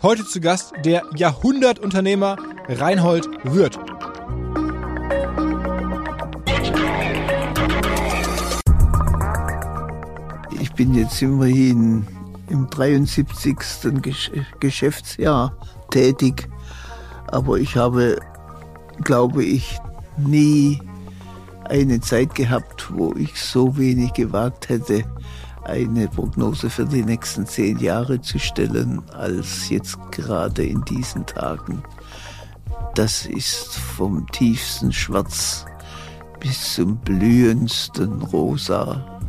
Heute zu Gast der Jahrhundertunternehmer Reinhold Wirth. Ich bin jetzt immerhin im 73. Geschäftsjahr tätig, aber ich habe, glaube ich, nie eine Zeit gehabt, wo ich so wenig gewagt hätte, eine Prognose für die nächsten zehn Jahre zu stellen, als jetzt gerade in diesen Tagen. Das ist vom tiefsten Schwarz bis zum blühendsten Rosa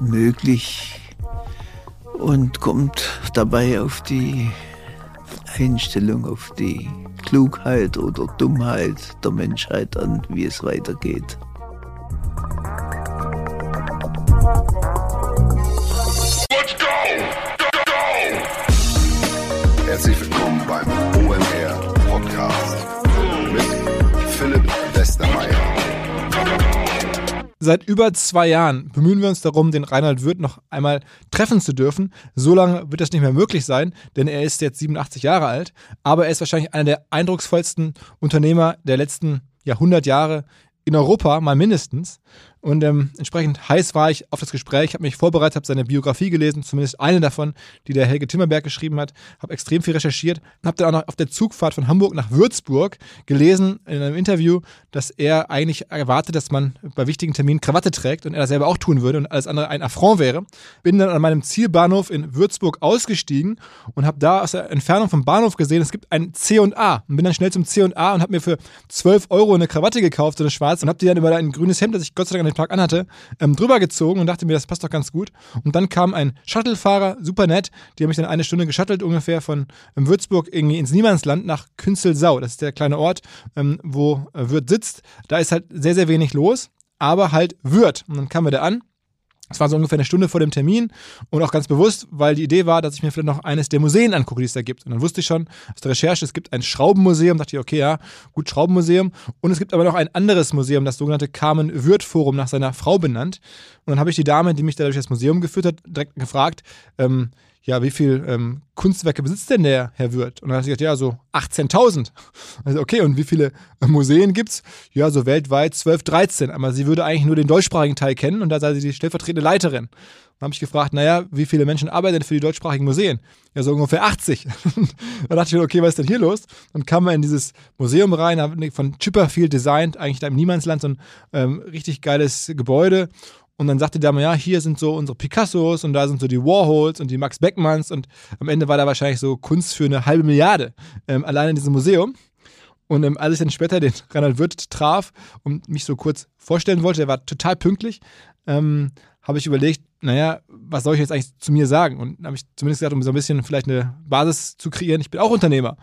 möglich und kommt dabei auf die Einstellung, auf die Klugheit oder Dummheit der Menschheit an, wie es weitergeht. Seit über zwei Jahren bemühen wir uns darum, den Reinhard Wirth noch einmal treffen zu dürfen. So lange wird das nicht mehr möglich sein, denn er ist jetzt 87 Jahre alt. Aber er ist wahrscheinlich einer der eindrucksvollsten Unternehmer der letzten Jahrhundert Jahre in Europa, mal mindestens. Und ähm, entsprechend heiß war ich auf das Gespräch, habe mich vorbereitet, habe seine Biografie gelesen, zumindest eine davon, die der Helge Timmerberg geschrieben hat, habe extrem viel recherchiert, habe dann auch noch auf der Zugfahrt von Hamburg nach Würzburg gelesen in einem Interview, dass er eigentlich erwartet, dass man bei wichtigen Terminen Krawatte trägt und er das selber auch tun würde und alles andere ein Affront wäre. Bin dann an meinem Zielbahnhof in Würzburg ausgestiegen und habe da aus der Entfernung vom Bahnhof gesehen, es gibt ein C&A und bin dann schnell zum C&A und habe mir für 12 Euro eine Krawatte gekauft, so eine schwarze und habe die dann über ein grünes Hemd, das ich Gott sei Dank den Tag anhatte, ähm, drüber gezogen und dachte mir, das passt doch ganz gut. Und dann kam ein Shuttlefahrer, super nett, die haben mich dann eine Stunde geschuttelt, ungefähr von ähm, Würzburg irgendwie ins Niemandsland nach Künzelsau. Das ist der kleine Ort, ähm, wo äh, Würth sitzt. Da ist halt sehr, sehr wenig los, aber halt Würth. Und dann kamen wir da an es war so ungefähr eine Stunde vor dem Termin und auch ganz bewusst, weil die Idee war, dass ich mir vielleicht noch eines der Museen angucke, die es da gibt. Und dann wusste ich schon aus der Recherche, es gibt ein Schraubenmuseum, dachte ich, okay, ja, gut, Schraubenmuseum. Und es gibt aber noch ein anderes Museum, das sogenannte Carmen Würth Forum, nach seiner Frau benannt. Und dann habe ich die Dame, die mich da durch das Museum geführt hat, direkt gefragt, ähm, ja, wie viel ähm, Kunstwerke besitzt denn der Herr Wirth? Und dann hat sie gesagt, ja, so 18.000. Also, okay, und wie viele äh, Museen gibt es? Ja, so weltweit 12, 13. Aber sie würde eigentlich nur den deutschsprachigen Teil kennen und da sei sie die stellvertretende Leiterin. Dann habe ich gefragt, naja, wie viele Menschen arbeiten denn für die deutschsprachigen Museen? Ja, so ungefähr 80. dann dachte ich okay, was ist denn hier los? Dann kam man in dieses Museum rein, von Chipperfield designt, eigentlich da im Niemandsland, so ein ähm, richtig geiles Gebäude. Und dann sagte der mal, ja, hier sind so unsere Picassos und da sind so die Warhols und die Max Beckmanns und am Ende war da wahrscheinlich so Kunst für eine halbe Milliarde ähm, allein in diesem Museum. Und ähm, als ich dann später den Reinhard Wirth traf und mich so kurz vorstellen wollte, der war total pünktlich, ähm, habe ich überlegt, naja, was soll ich jetzt eigentlich zu mir sagen? Und habe ich zumindest gesagt, um so ein bisschen vielleicht eine Basis zu kreieren, ich bin auch Unternehmer.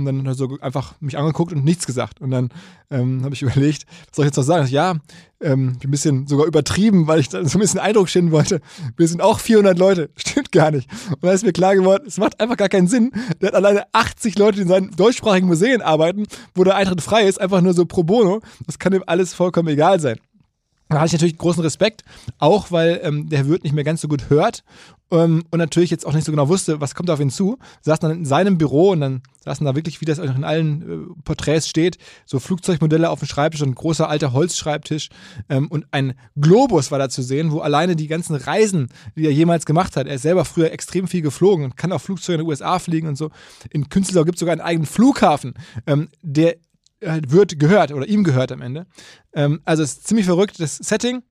Und dann hat er so einfach mich angeguckt und nichts gesagt. Und dann ähm, habe ich überlegt, was soll ich jetzt noch sagen? Ich, ja, ähm, ein bisschen sogar übertrieben, weil ich so ein bisschen Eindruck schinden wollte. Wir sind auch 400 Leute. Stimmt gar nicht. Und dann ist mir klar geworden, es macht einfach gar keinen Sinn. Der hat alleine 80 Leute, die in seinen deutschsprachigen Museen arbeiten, wo der Eintritt frei ist, einfach nur so pro bono. Das kann ihm alles vollkommen egal sein. Da hatte ich natürlich großen Respekt, auch weil ähm, der Wirt nicht mehr ganz so gut hört ähm, und natürlich jetzt auch nicht so genau wusste, was kommt auf ihn zu. Saß dann in seinem Büro und dann saßen da wirklich, wie das auch in allen äh, Porträts steht, so Flugzeugmodelle auf dem Schreibtisch und ein großer alter Holzschreibtisch ähm, und ein Globus war da zu sehen, wo alleine die ganzen Reisen, die er jemals gemacht hat, er ist selber früher extrem viel geflogen und kann auch Flugzeuge in den USA fliegen und so. In Künstler gibt es sogar einen eigenen Flughafen, ähm, der wird gehört oder ihm gehört am Ende. Ähm, also es ist ziemlich verrückt, das Setting.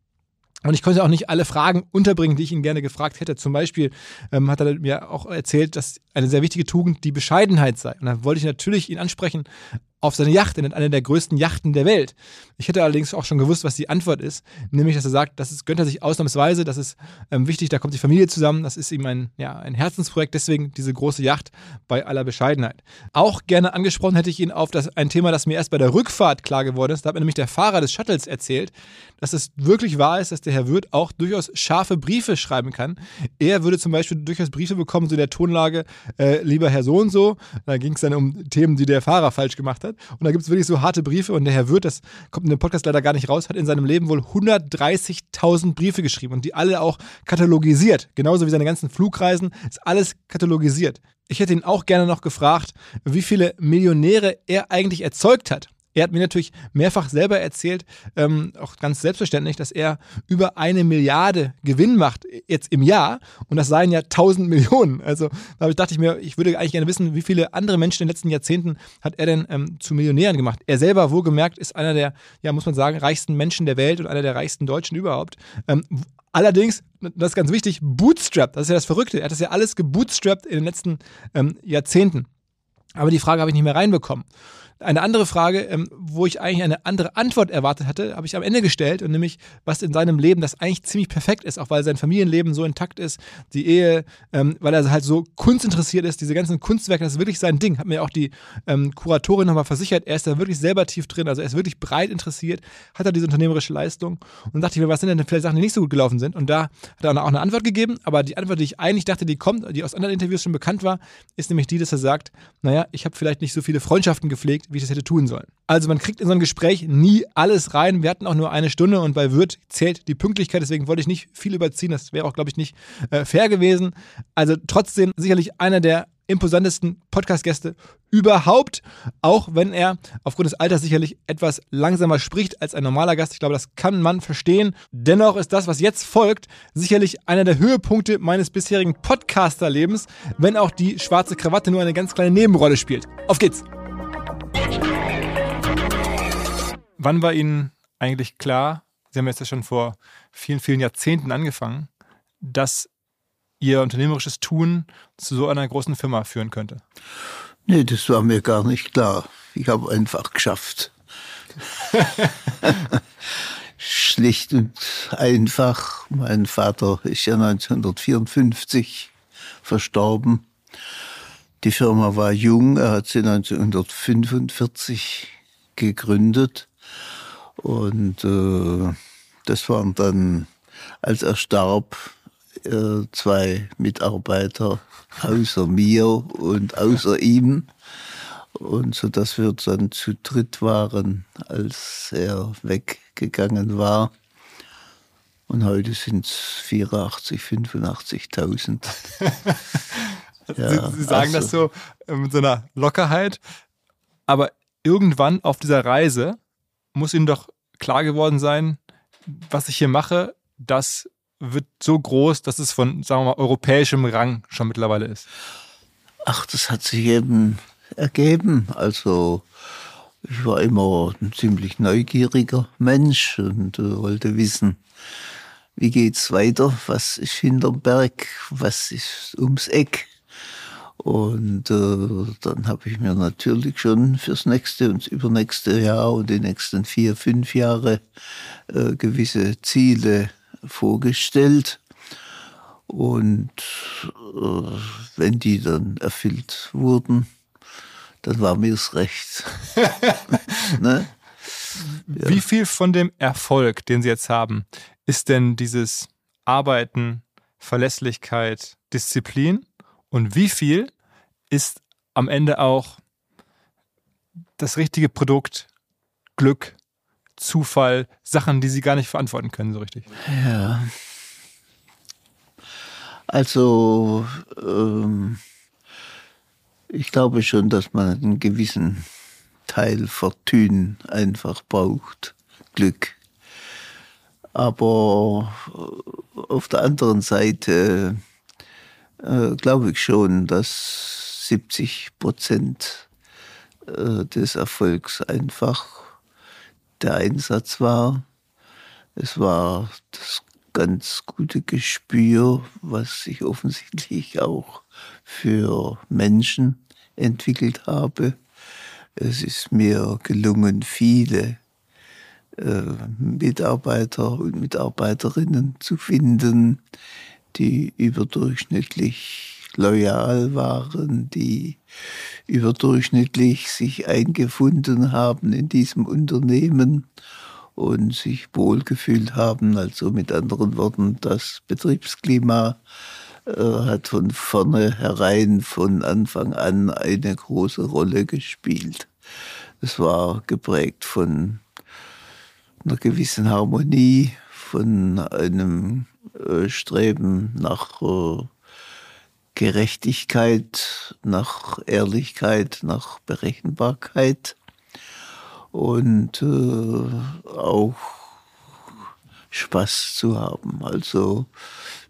Und ich konnte auch nicht alle Fragen unterbringen, die ich ihn gerne gefragt hätte. Zum Beispiel ähm, hat er mir auch erzählt, dass eine sehr wichtige Tugend die Bescheidenheit sei. Und da wollte ich natürlich ihn ansprechen auf seine Yacht, in eine der größten Yachten der Welt. Ich hätte allerdings auch schon gewusst, was die Antwort ist, nämlich, dass er sagt, das ist, gönnt er sich ausnahmsweise, das ist ähm, wichtig, da kommt die Familie zusammen, das ist ihm ein, ja, ein Herzensprojekt, deswegen diese große Yacht bei aller Bescheidenheit. Auch gerne angesprochen hätte ich ihn auf das, ein Thema, das mir erst bei der Rückfahrt klar geworden ist. Da hat mir nämlich der Fahrer des Shuttles erzählt, dass es wirklich wahr ist, dass der Herr Wirth auch durchaus scharfe Briefe schreiben kann. Er würde zum Beispiel durchaus Briefe bekommen, so der Tonlage, äh, lieber Herr so und so. Da ging es dann um Themen, die der Fahrer falsch gemacht hat. Und da gibt es wirklich so harte Briefe. Und der Herr Wirth, das kommt in dem Podcast leider gar nicht raus, hat in seinem Leben wohl 130.000 Briefe geschrieben und die alle auch katalogisiert. Genauso wie seine ganzen Flugreisen ist alles katalogisiert. Ich hätte ihn auch gerne noch gefragt, wie viele Millionäre er eigentlich erzeugt hat. Er hat mir natürlich mehrfach selber erzählt, ähm, auch ganz selbstverständlich, dass er über eine Milliarde Gewinn macht jetzt im Jahr und das seien ja 1000 Millionen. Also da dachte ich mir, ich würde eigentlich gerne wissen, wie viele andere Menschen in den letzten Jahrzehnten hat er denn ähm, zu Millionären gemacht. Er selber, wohlgemerkt, ist einer der, ja, muss man sagen, reichsten Menschen der Welt und einer der reichsten Deutschen überhaupt. Ähm, Allerdings, das ist ganz wichtig, bootstrapped, das ist ja das Verrückte. Er hat das ja alles gebootstrapped in den letzten ähm, Jahrzehnten. Aber die Frage habe ich nicht mehr reinbekommen. Eine andere Frage, ähm, wo ich eigentlich eine andere Antwort erwartet hatte, habe ich am Ende gestellt und nämlich, was in seinem Leben das eigentlich ziemlich perfekt ist, auch weil sein Familienleben so intakt ist, die Ehe, ähm, weil er halt so kunstinteressiert ist, diese ganzen Kunstwerke, das ist wirklich sein Ding. Hat mir auch die ähm, Kuratorin nochmal versichert, er ist da wirklich selber tief drin, also er ist wirklich breit interessiert, hat er diese unternehmerische Leistung und dachte ich mir, was sind denn vielleicht Sachen, die nicht so gut gelaufen sind? Und da hat er auch eine Antwort gegeben, aber die Antwort, die ich eigentlich dachte, die kommt, die aus anderen Interviews schon bekannt war, ist nämlich die, dass er sagt, naja, ich habe vielleicht nicht so viele Freundschaften gepflegt, wie ich das hätte tun sollen. Also man kriegt in so ein Gespräch nie alles rein. Wir hatten auch nur eine Stunde und bei Wirt zählt die Pünktlichkeit, deswegen wollte ich nicht viel überziehen. Das wäre auch, glaube ich, nicht äh, fair gewesen. Also trotzdem sicherlich einer der imposantesten Podcast-Gäste überhaupt, auch wenn er aufgrund des Alters sicherlich etwas langsamer spricht als ein normaler Gast. Ich glaube, das kann man verstehen. Dennoch ist das, was jetzt folgt, sicherlich einer der Höhepunkte meines bisherigen Podcaster-Lebens, wenn auch die schwarze Krawatte nur eine ganz kleine Nebenrolle spielt. Auf geht's! Wann war Ihnen eigentlich klar, Sie haben jetzt ja schon vor vielen, vielen Jahrzehnten angefangen, dass Ihr unternehmerisches Tun zu so einer großen Firma führen könnte? Nee, das war mir gar nicht klar. Ich habe einfach geschafft. Schlicht und einfach. Mein Vater ist ja 1954 verstorben. Die Firma war jung, er hat sie 1945 gegründet. Und äh, das waren dann, als er starb, äh, zwei Mitarbeiter außer mir und außer ihm. Und so dass wir dann zu dritt waren, als er weggegangen war. Und heute sind es 84, 85.000. ja, Sie, Sie, sagen also, das so äh, mit so einer Lockerheit. Aber irgendwann auf dieser Reise muss Ihnen doch klar geworden sein, was ich hier mache, das wird so groß, dass es von, sagen wir mal, europäischem Rang schon mittlerweile ist. Ach, das hat sich eben ergeben. Also ich war immer ein ziemlich neugieriger Mensch und äh, wollte wissen, wie geht's weiter, was ist hinterm Berg, was ist ums Eck. Und äh, dann habe ich mir natürlich schon fürs nächste und übernächste Jahr und die nächsten vier, fünf Jahre äh, gewisse Ziele vorgestellt. Und äh, wenn die dann erfüllt wurden, dann war mir es recht. ne? ja. Wie viel von dem Erfolg, den Sie jetzt haben, ist denn dieses Arbeiten, Verlässlichkeit, Disziplin? Und wie viel ist am Ende auch das richtige Produkt, Glück, Zufall, Sachen, die sie gar nicht verantworten können, so richtig. Ja. Also, ähm, ich glaube schon, dass man einen gewissen Teil Fortune einfach braucht, Glück. Aber auf der anderen Seite äh, glaube ich schon, dass 70 Prozent äh, des Erfolgs einfach der Einsatz war. Es war das ganz gute Gespür, was ich offensichtlich auch für Menschen entwickelt habe. Es ist mir gelungen, viele äh, Mitarbeiter und Mitarbeiterinnen zu finden, die überdurchschnittlich loyal waren, die überdurchschnittlich sich eingefunden haben in diesem Unternehmen und sich wohlgefühlt haben. Also mit anderen Worten, das Betriebsklima äh, hat von vornherein, von Anfang an eine große Rolle gespielt. Es war geprägt von einer gewissen Harmonie, von einem äh, Streben nach äh, Gerechtigkeit, nach Ehrlichkeit, nach Berechenbarkeit und äh, auch Spaß zu haben. Also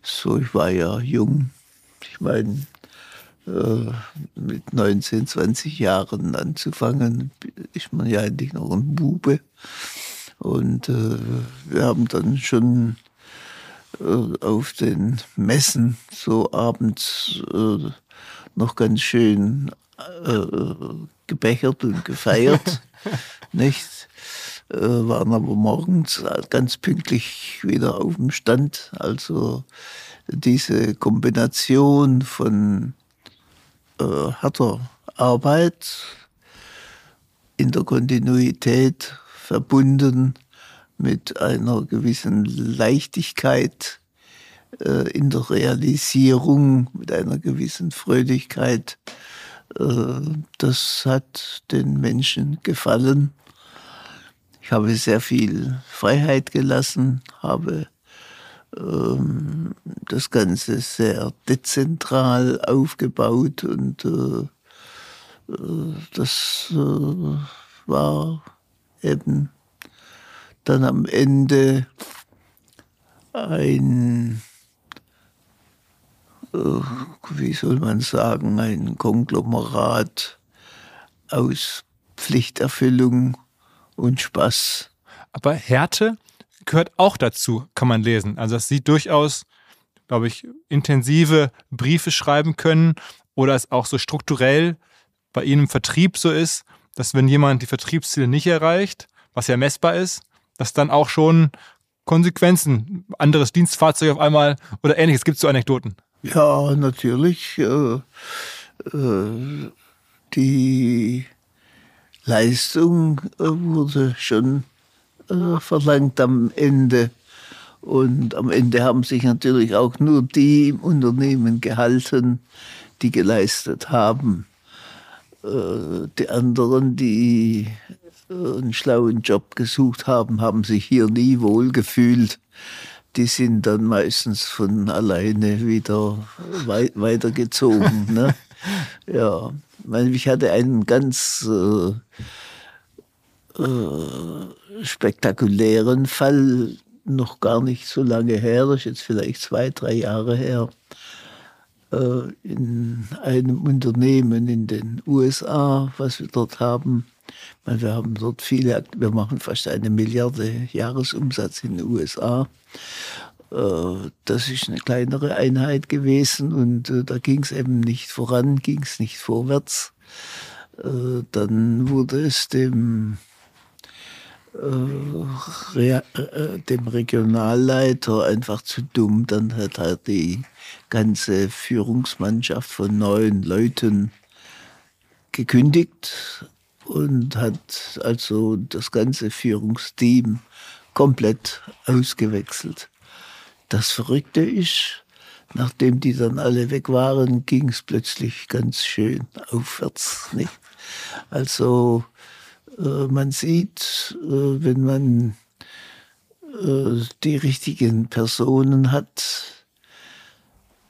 so, ich war ja jung. Ich meine, äh, mit 19, 20 Jahren anzufangen, ist man ja eigentlich noch ein Bube. Und äh, wir haben dann schon äh, auf den Messen so abends äh, noch ganz schön äh, gebechert und gefeiert, nicht? Äh, waren aber morgens ganz pünktlich wieder auf dem Stand. Also diese Kombination von äh, harter Arbeit in der Kontinuität verbunden mit einer gewissen Leichtigkeit äh, in der Realisierung, mit einer gewissen Fröhlichkeit. Äh, das hat den Menschen gefallen. Ich habe sehr viel Freiheit gelassen, habe ähm, das Ganze sehr dezentral aufgebaut und äh, äh das äh, war eben dann am Ende ein, äh, wie soll man sagen, ein Konglomerat aus Pflichterfüllung und Spaß. Aber Härte gehört auch dazu, kann man lesen. Also dass Sie durchaus, glaube ich, intensive Briefe schreiben können oder es auch so strukturell bei Ihnen im Vertrieb so ist, dass wenn jemand die Vertriebsziele nicht erreicht, was ja messbar ist, dass dann auch schon Konsequenzen, anderes Dienstfahrzeug auf einmal oder ähnliches. Gibt es so Anekdoten? Ja, natürlich. Äh, äh, die Leistung äh, wurde schon äh, verlangt am Ende. Und am Ende haben sich natürlich auch nur die im Unternehmen gehalten, die geleistet haben. Äh, die anderen, die einen schlauen Job gesucht haben, haben sich hier nie wohl gefühlt. Die sind dann meistens von alleine wieder wei weitergezogen. ne? Ja, ich hatte einen ganz äh, äh, spektakulären Fall, noch gar nicht so lange her, das ist jetzt vielleicht zwei, drei Jahre her, äh, in einem Unternehmen in den USA, was wir dort haben. Wir haben dort viele, wir machen fast eine Milliarde Jahresumsatz in den USA. Äh, das ist eine kleinere Einheit gewesen und äh, da ging es eben nicht voran, ging es nicht vorwärts. Dann wurde es dem dem Regionalleiter einfach zu dumm. Dann hat er die ganze Führungsmannschaft von neun Leuten gekündigt und hat also das ganze Führungsteam komplett ausgewechselt. Das Verrückte ist, nachdem die dann alle weg waren, ging es plötzlich ganz schön aufwärts. Nicht? Also äh, man sieht, äh, wenn man äh, die richtigen Personen hat,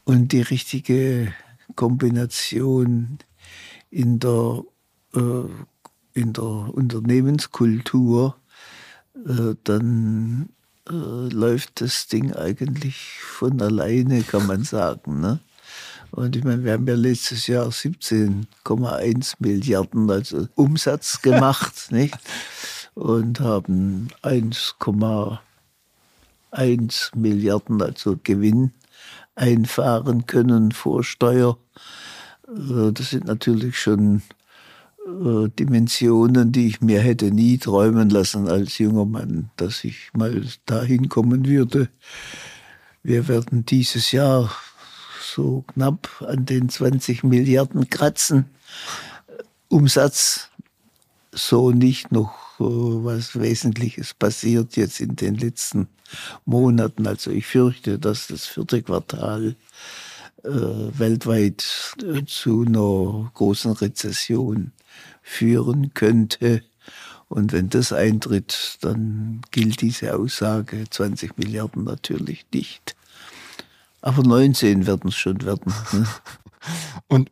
und die richtige Kombination in der, äh, in der Unternehmenskultur, äh, dann äh, läuft das Ding eigentlich von alleine, kann man sagen. Ne? Und ich meine, wir haben ja letztes Jahr 17,1 Milliarden also Umsatz gemacht, nicht? Und haben 1,1 Milliarden also Gewinn einfahren können vor Steuer. Äh, das sind natürlich schon äh, Dimensionen, die ich mir hätte nie träumen lassen als junger Mann, dass ich mal dahin kommen würde. Wir werden dieses Jahr so knapp an den 20 Milliarden kratzen. Umsatz so nicht noch äh, was Wesentliches passiert jetzt in den letzten Monaten. Also ich fürchte, dass das vierte Quartal weltweit äh, zu einer großen Rezession führen könnte. Und wenn das eintritt, dann gilt diese Aussage 20 Milliarden natürlich nicht. Aber 19 werden es schon werden. Ne? Und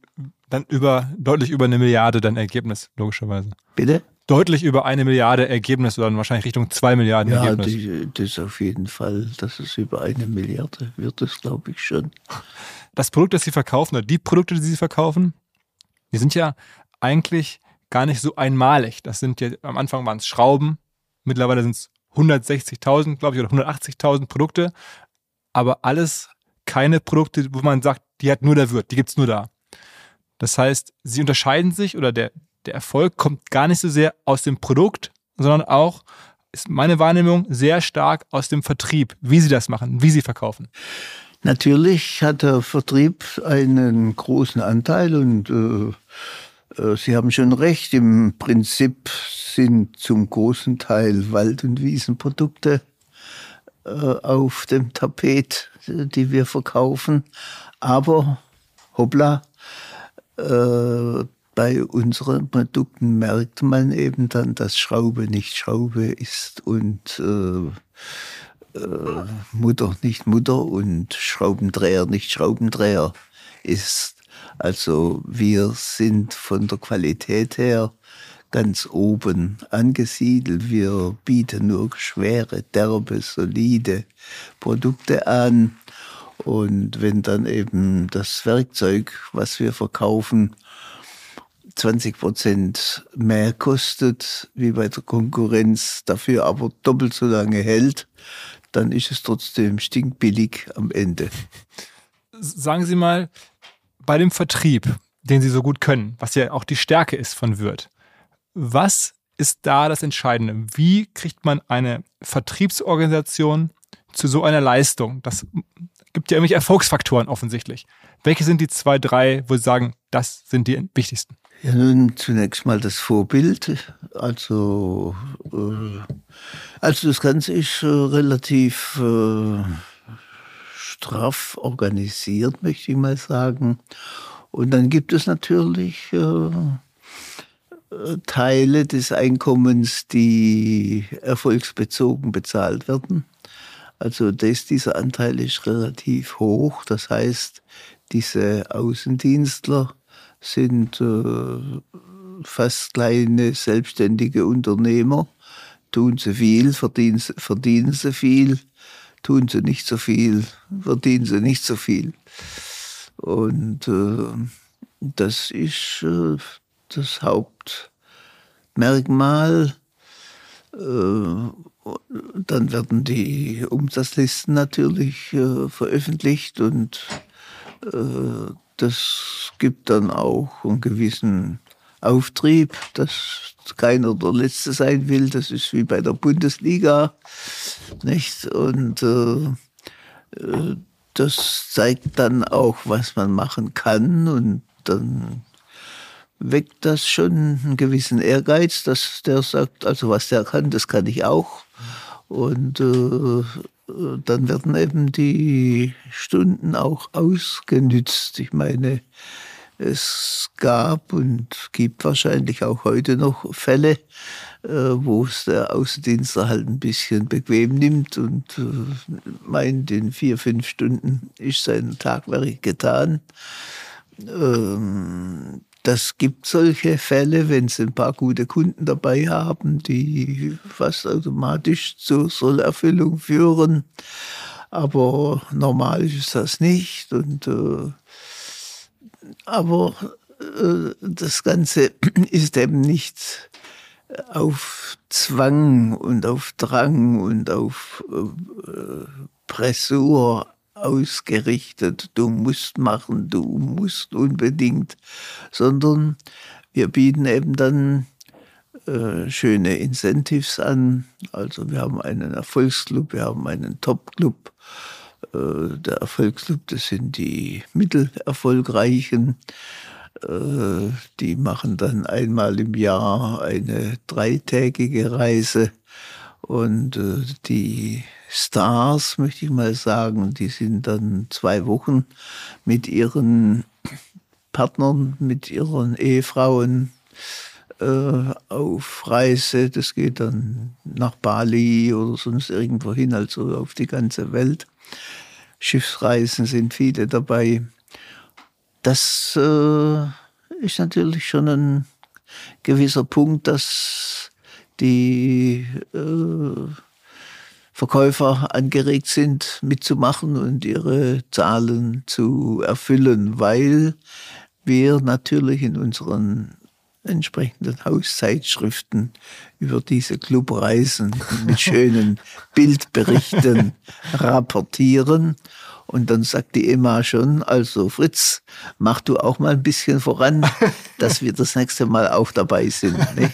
dann über, deutlich über eine Milliarde dann Ergebnis, logischerweise. Bitte? Deutlich über eine Milliarde Ergebnis oder wahrscheinlich Richtung zwei Milliarden Ja, Ergebnis. die, das auf jeden Fall, dass es über eine Milliarde wird, das glaube ich schon. Das Produkt, das sie verkaufen, oder die Produkte, die sie verkaufen, die sind ja eigentlich gar nicht so einmalig. Das sind ja, am Anfang waren es Schrauben, mittlerweile sind es 160.000, glaube ich, oder 180.000 Produkte, aber alles keine Produkte, wo man sagt, die hat nur der Wirt, die gibt's nur da. Das heißt, sie unterscheiden sich oder der, der Erfolg kommt gar nicht so sehr aus dem Produkt, sondern auch, ist meine Wahrnehmung, sehr stark aus dem Vertrieb, wie sie das machen, wie sie verkaufen. Natürlich hat der Vertrieb einen großen Anteil und äh, äh, Sie haben schon recht, im Prinzip sind zum großen Teil Wald- und Wiesenprodukte äh, auf dem Tapet, die wir verkaufen. Aber, hoppla, äh, bei unseren Produkten merkt man eben dann, dass Schraube nicht Schraube ist und äh, äh, Mutter nicht Mutter und Schraubendreher nicht Schraubendreher ist. Also wir sind von der Qualität her ganz oben angesiedelt. Wir bieten nur schwere, derbe, solide Produkte an. Und wenn dann eben das Werkzeug, was wir verkaufen, 20 Prozent mehr kostet wie bei der Konkurrenz, dafür aber doppelt so lange hält, dann ist es trotzdem stinkbillig am Ende. Sagen Sie mal, bei dem Vertrieb, den Sie so gut können, was ja auch die Stärke ist von Wirt, was ist da das Entscheidende? Wie kriegt man eine Vertriebsorganisation zu so einer Leistung? Das gibt ja irgendwelche Erfolgsfaktoren offensichtlich. Welche sind die zwei, drei, wo Sie sagen, das sind die wichtigsten? Ja, nun zunächst mal das Vorbild. Also, äh, also das Ganze ist äh, relativ äh, straff organisiert, möchte ich mal sagen. Und dann gibt es natürlich äh, äh, Teile des Einkommens, die erfolgsbezogen bezahlt werden. Also das, dieser Anteil ist relativ hoch. Das heißt, diese Außendienstler sind äh, fast kleine selbstständige Unternehmer. Tun sie viel, verdienen, sie- verdienen sie viel. Tun sie nicht so viel, verdienen sie nicht so viel. Und äh, das ist äh, das Hauptmerkmal. Äh, dann werden die Umsatzlisten natürlich äh, veröffentlicht und äh, das gibt dann auch einen gewissen Auftrieb, dass keiner der Letzte sein will. Das ist wie bei der Bundesliga, nicht? Und äh, äh, das zeigt dann auch, was man machen kann und dann weckt das schon einen gewissen Ehrgeiz, dass der sagt, also was der kann, das kann ich auch. Und äh, dann werden eben die Stunden auch ausgenützt. Ich meine, es gab und gibt wahrscheinlich auch heute noch Fälle, äh, wo es der Außendienstler halt ein bisschen bequem nimmt und äh, meint, in vier, fünf Stunden ist sein Tagwerk getan. Das gibt solche Fälle, wenn Sie ein paar gute Kunden dabei haben, die fast automatisch zur Sollerfüllung führen. Aber normal ist das nicht. Und, äh, aber äh, das Ganze ist eben nicht auf Zwang und auf Drang und auf äh, Pressur ausgerichtet, du musst machen, du musst unbedingt, sondern wir bieten eben dann äh, schöne Incentives an. Also wir haben einen Erfolgsclub, wir haben einen Topclub. Äh, der Erfolgsclub, das sind die Mittelerfolgreichen. Äh, die machen dann einmal im Jahr eine dreitägige Reise. Und äh, die Stars, möchte ich mal sagen, die sind dann zwei Wochen mit ihren Partnern, mit ihren Ehefrauen äh, auf Reise. Das geht dann nach Bali oder sonst irgendwo hin, also auf die ganze Welt. Schiffsreisen sind viele dabei. das äh, ist natürlich schon ein gewisser Punkt, dass die äh, Verkäufer angeregt sind, mitzumachen und ihre Zahlen zu erfüllen, weil wir natürlich in unseren entsprechenden Hauszeitschriften über diese Clubreisen mit schönen Bildberichten rapportieren. Und dann sagt die Emma schon, also Fritz, mach du auch mal ein bisschen voran, dass wir das nächste Mal auch dabei sind. Nicht?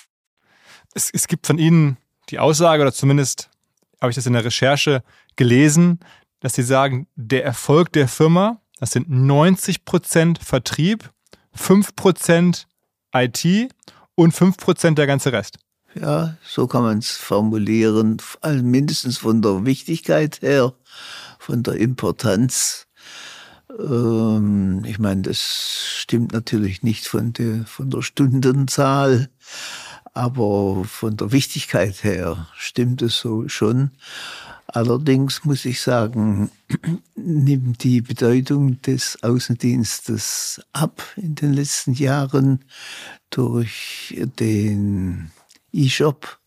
Es, es gibt von Ihnen die Aussage, oder zumindest habe ich das in der Recherche gelesen, dass Sie sagen, der Erfolg der Firma, das sind 90% Vertrieb, 5% IT und 5% der ganze Rest. Ja, so kann man es formulieren. Mindestens von der Wichtigkeit her, von der Importanz. Ähm, ich meine, das stimmt natürlich nicht von der, von der Stundenzahl, aber von der Wichtigkeit her stimmt es so schon. Allerdings muss ich sagen, nimmt die Bedeutung des Außendienstes ab in den letzten Jahren durch den E-Shop.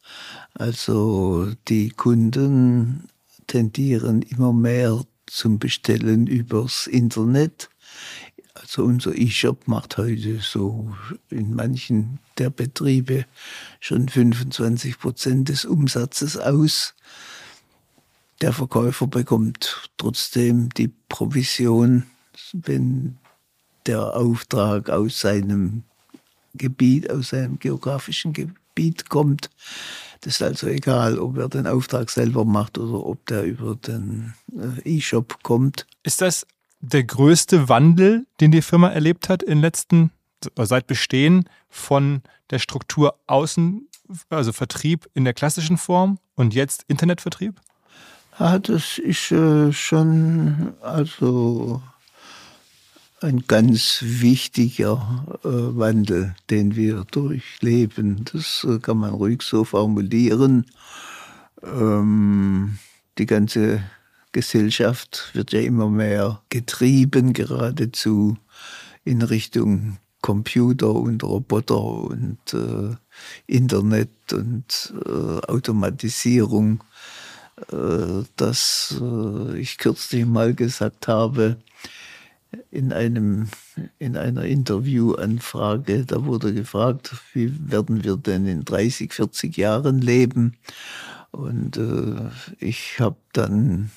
Also die Kunden tendieren immer mehr zum Bestellen übers Internet. Also unser E-Shop macht heute so in manchen der Betriebe schon 25 Prozent des Umsatzes aus. Der Verkäufer bekommt trotzdem die Provision, wenn der Auftrag aus seinem Gebiet, aus seinem geografischen Gebiet kommt. Das ist also egal, ob er den Auftrag selber macht oder ob der über den äh, E-Shop kommt. Ist das der größte Wandel, den die Firma erlebt hat in letzten, seit Bestehen von der Struktur Außen, also Vertrieb in der klassischen Form und jetzt Internetvertrieb? Ja, das ist äh, schon also ein ganz wichtiger äh, Wandel, den wir durchleben. Das äh, kann man ruhig so formulieren. Ähm, die ganze Gesellschaft wird ja immer mehr getrieben, geradezu in Richtung Computer und Roboter und äh, Internet und äh, Automatisierung, äh, dass äh, ich kürzlich mal gesagt habe, in einem in einer Interviewanfrage, da wurde gefragt, wie werden wir denn in 30, 40 Jahren leben? Und äh, ich habe dann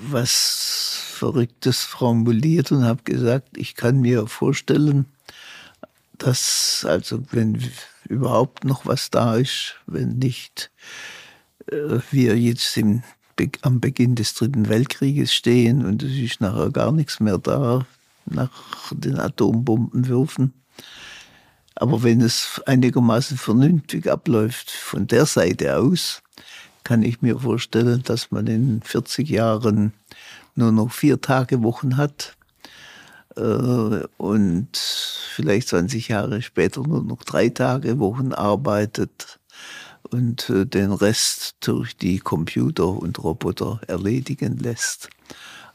was Verrücktes formuliert und habe gesagt, ich kann mir vorstellen, dass, also wenn überhaupt noch was da ist, wenn nicht äh, wir jetzt im, am Beginn des Dritten Weltkrieges stehen und es ist nachher gar nichts mehr da nach den Atombombenwürfen. Aber wenn es einigermaßen vernünftig abläuft von der Seite aus, kann ich mir vorstellen, dass man in 40 Jahren nur noch vier Tage Wochen hat äh, und vielleicht 20 Jahre später nur noch drei Tage Wochen arbeitet und äh, den Rest durch die Computer und Roboter erledigen lässt.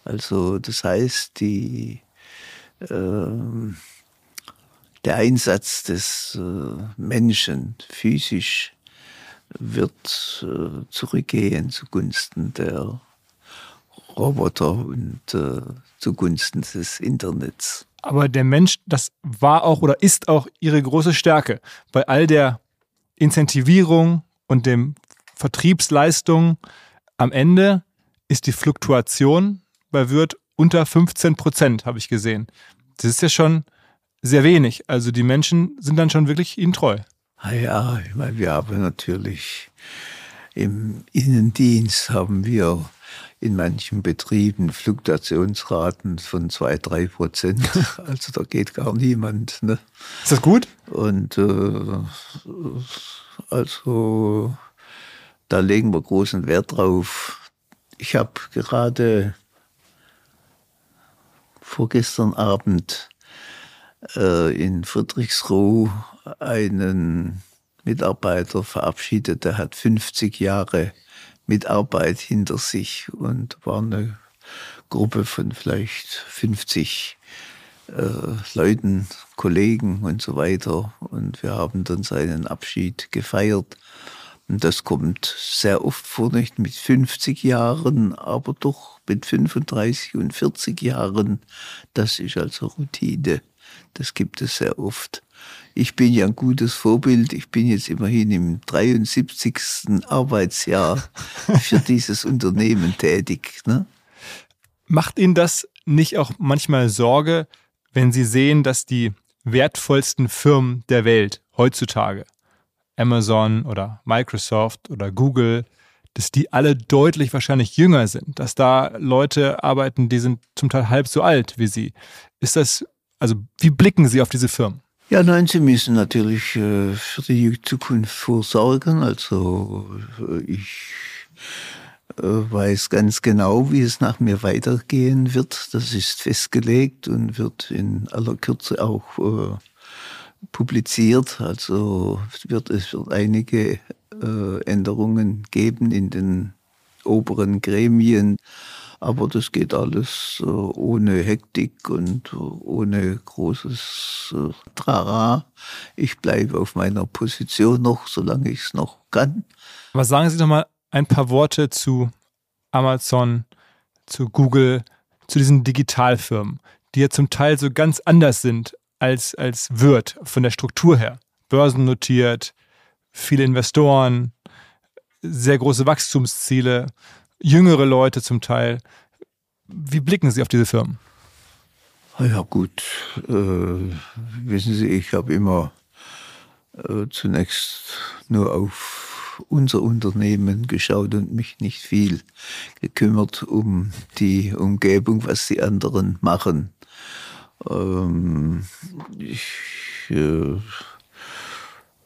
Also das heißt, die, äh, der Einsatz des äh, Menschen physisch wird äh, zurückgehen zugunsten der Roboter und äh, zugunsten des Internets. Aber der Mensch, das war auch oder ist auch ihre große Stärke. Bei all der Incentivierung und dem Vertriebsleistung am Ende ist die Fluktuation bei Wirt unter 15 Prozent, habe ich gesehen. Das ist ja schon sehr wenig. Also die Menschen sind dann schon wirklich ihnen treu. Ah ja, ich meine, wir haben natürlich im Innendienst haben wir in manchen Betrieben Fluktuationsraten von zwei, drei Prozent. Also da geht gar niemand. Ne? Ist das gut? Und äh, also da legen wir großen Wert drauf. Ich habe gerade vorgestern Abend äh, in Friedrichsruh einen Mitarbeiter verabschiedet, der hat 50 Jahre Mitarbeit hinter sich und war eine Gruppe von vielleicht 50 äh, Leuten, Kollegen und so weiter. Und wir haben dann seinen Abschied gefeiert. Und das kommt sehr oft vor, nicht mit 50 Jahren, aber doch mit 35 und 40 Jahren. Das ist also Routine. Das gibt es sehr oft. Ich bin ja ein gutes Vorbild. Ich bin jetzt immerhin im 73. Arbeitsjahr für dieses Unternehmen tätig. Ne? Macht Ihnen das nicht auch manchmal Sorge, wenn Sie sehen, dass die wertvollsten Firmen der Welt heutzutage, Amazon oder Microsoft oder Google, dass die alle deutlich wahrscheinlich jünger sind, dass da Leute arbeiten, die sind zum Teil halb so alt wie Sie. Ist das also wie blicken Sie auf diese Firmen? Ja, nein, Sie müssen natürlich äh, für die Zukunft vorsorgen. Also äh, ich äh, weiß ganz genau, wie es nach mir weitergehen wird. Das ist festgelegt und wird in aller Kürze auch publiziert. Also wird es wird einige Änderungen geben in den oberen Gremien. Aber das geht alles äh, ohne Hektik und äh, ohne großes äh, Trara. Ich bleibe auf meiner Position noch, solange ich es noch kann. Was sagen Sie doch mal ein paar Worte zu Amazon, zu Google, zu diesen Digitalfirmen, die ja zum Teil so ganz anders sind als, als Wirt von der Struktur her. Börsennotiert, viele Investoren, sehr große Wachstumsziele jüngere Leute zum Teil. Wie blicken Sie auf diese Firmen? Ja gut, äh, wissen Sie, ich habe immer äh, zunächst nur auf unser Unternehmen geschaut und mich nicht viel gekümmert um die Umgebung, was die anderen machen. Ähm, ich äh,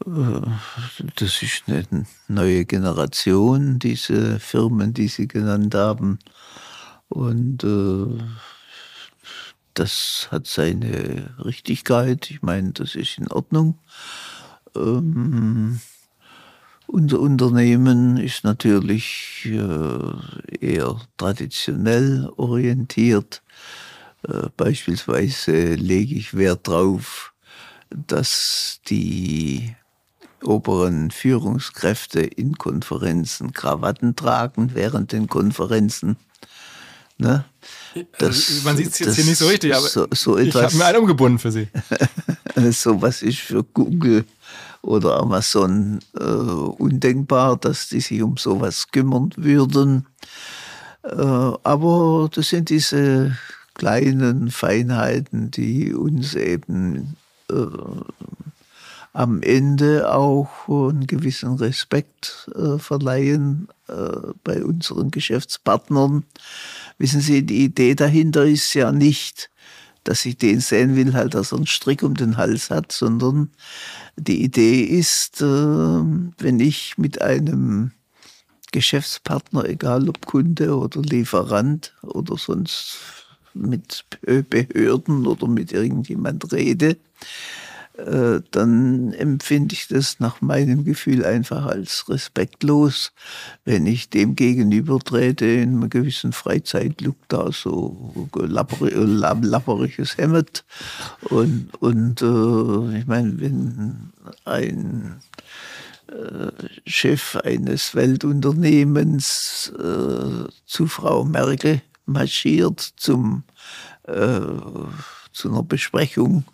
das ist eine neue Generation, diese Firmen, die Sie genannt haben. Und äh, das hat seine Richtigkeit. Ich meine, das ist in Ordnung. Ähm, unser Unternehmen ist natürlich äh, eher traditionell orientiert. Äh, beispielsweise lege ich Wert darauf, dass die oberen Führungskräfte in Konferenzen Krawatten tragen während den Konferenzen. Ne? Das, also, Man sieht es jetzt hier nicht so richtig, aber so, so etwas, ich habe mir einen umgebunden für Sie. so was ist für Google oder Amazon äh, undenkbar, dass die sich um sowas kümmern würden. Äh, aber das sind diese kleinen Feinheiten, die uns eben äh, am Ende auch einen gewissen Respekt äh, verleihen äh, bei unseren Geschäftspartnern. Wissen Sie, die Idee dahinter ist ja nicht, dass ich den sehen will, halt, dass er einen Strick um den Hals hat, sondern die Idee ist, äh, wenn ich mit einem Geschäftspartner, egal ob Kunde oder Lieferant oder sonst mit Behörden oder mit irgendjemand rede, dann empfinde ich das nach meinem Gefühl einfach als respektlos, wenn ich dem gegenüber trete in einem gewissen Freizeitlook da so lapperiges Hemd. Und, und äh, ich meine, wenn ein äh, Chef eines Weltunternehmens äh, zu Frau Merkel marschiert zum, äh, zu einer Besprechung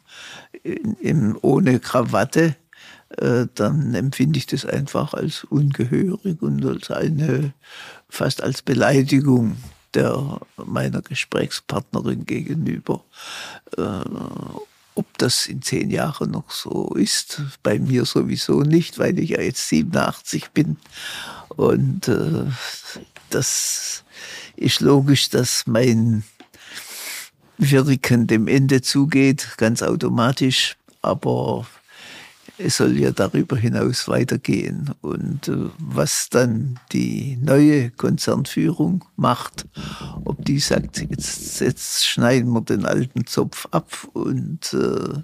in, in, ohne Krawatte, äh, dann empfinde ich das einfach als ungehörig und als eine, fast als Beleidigung der meiner Gesprächspartnerin gegenüber. Äh, ob das in zehn Jahren noch so ist, bei mir sowieso nicht, weil ich ja jetzt 87 bin. Und äh, das ist logisch, dass mein Wirken dem Ende zugeht, ganz automatisch. Aber es soll ja darüber hinaus weitergehen. Und äh, was dann die neue Konzernführung macht, ob die sagt, jetzt, jetzt schneiden wir den alten Zopf ab und äh,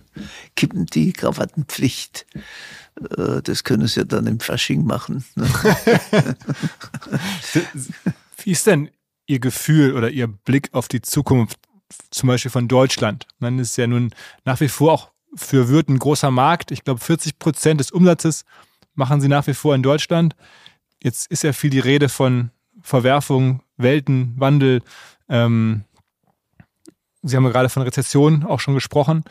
kippen die Krawattenpflicht. Äh, das können sie ja dann im Fasching machen. Ne? Wie ist denn Ihr Gefühl oder Ihr Blick auf die Zukunft zum Beispiel von Deutschland? Man ist ja nun nach wie vor auch für Würth ein großer Markt. Ich glaube, 40 Prozent des Umsatzes machen sie nach wie vor in Deutschland. Jetzt ist ja viel die Rede von Verwerfung, Weltenwandel. Ähm, sie haben ja gerade von Rezession auch schon gesprochen.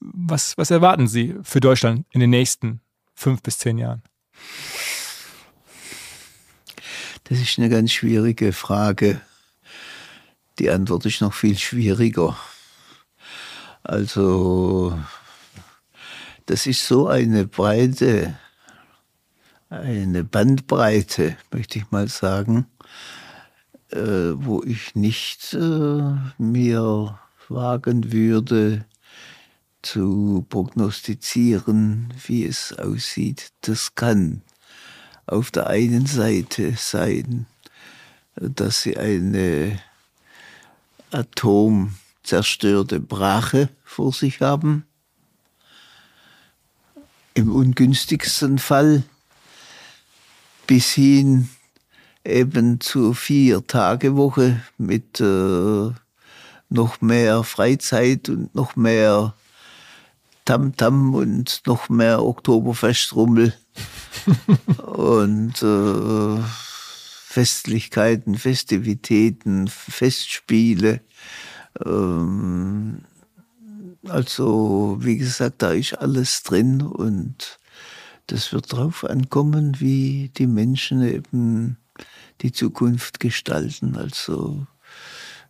Was, was erwarten Sie für Deutschland in den nächsten fünf bis zehn Jahren? Das ist eine ganz schwierige Frage. Die Antwort ist noch viel schwieriger. Also das ist so eine breite, eine Bandbreite, möchte ich mal sagen, äh, wo ich nicht äh, mir wagen würde zu prognostizieren, wie es aussieht. Das kann auf der einen Seite sein, dass sie eine atomzerstörte Brache vor sich haben. Im ungünstigsten Fall bis hin eben zur Vier-Tage-Woche mit äh, noch mehr Freizeit und noch mehr Tamtam -Tam und noch mehr Oktoberfestrummel. Und äh, Festlichkeiten, Festivitäten, Festspiele. Ähm, also, wie gesagt, da ist alles drin und das wird darauf ankommen, wie die Menschen eben die Zukunft gestalten. Also,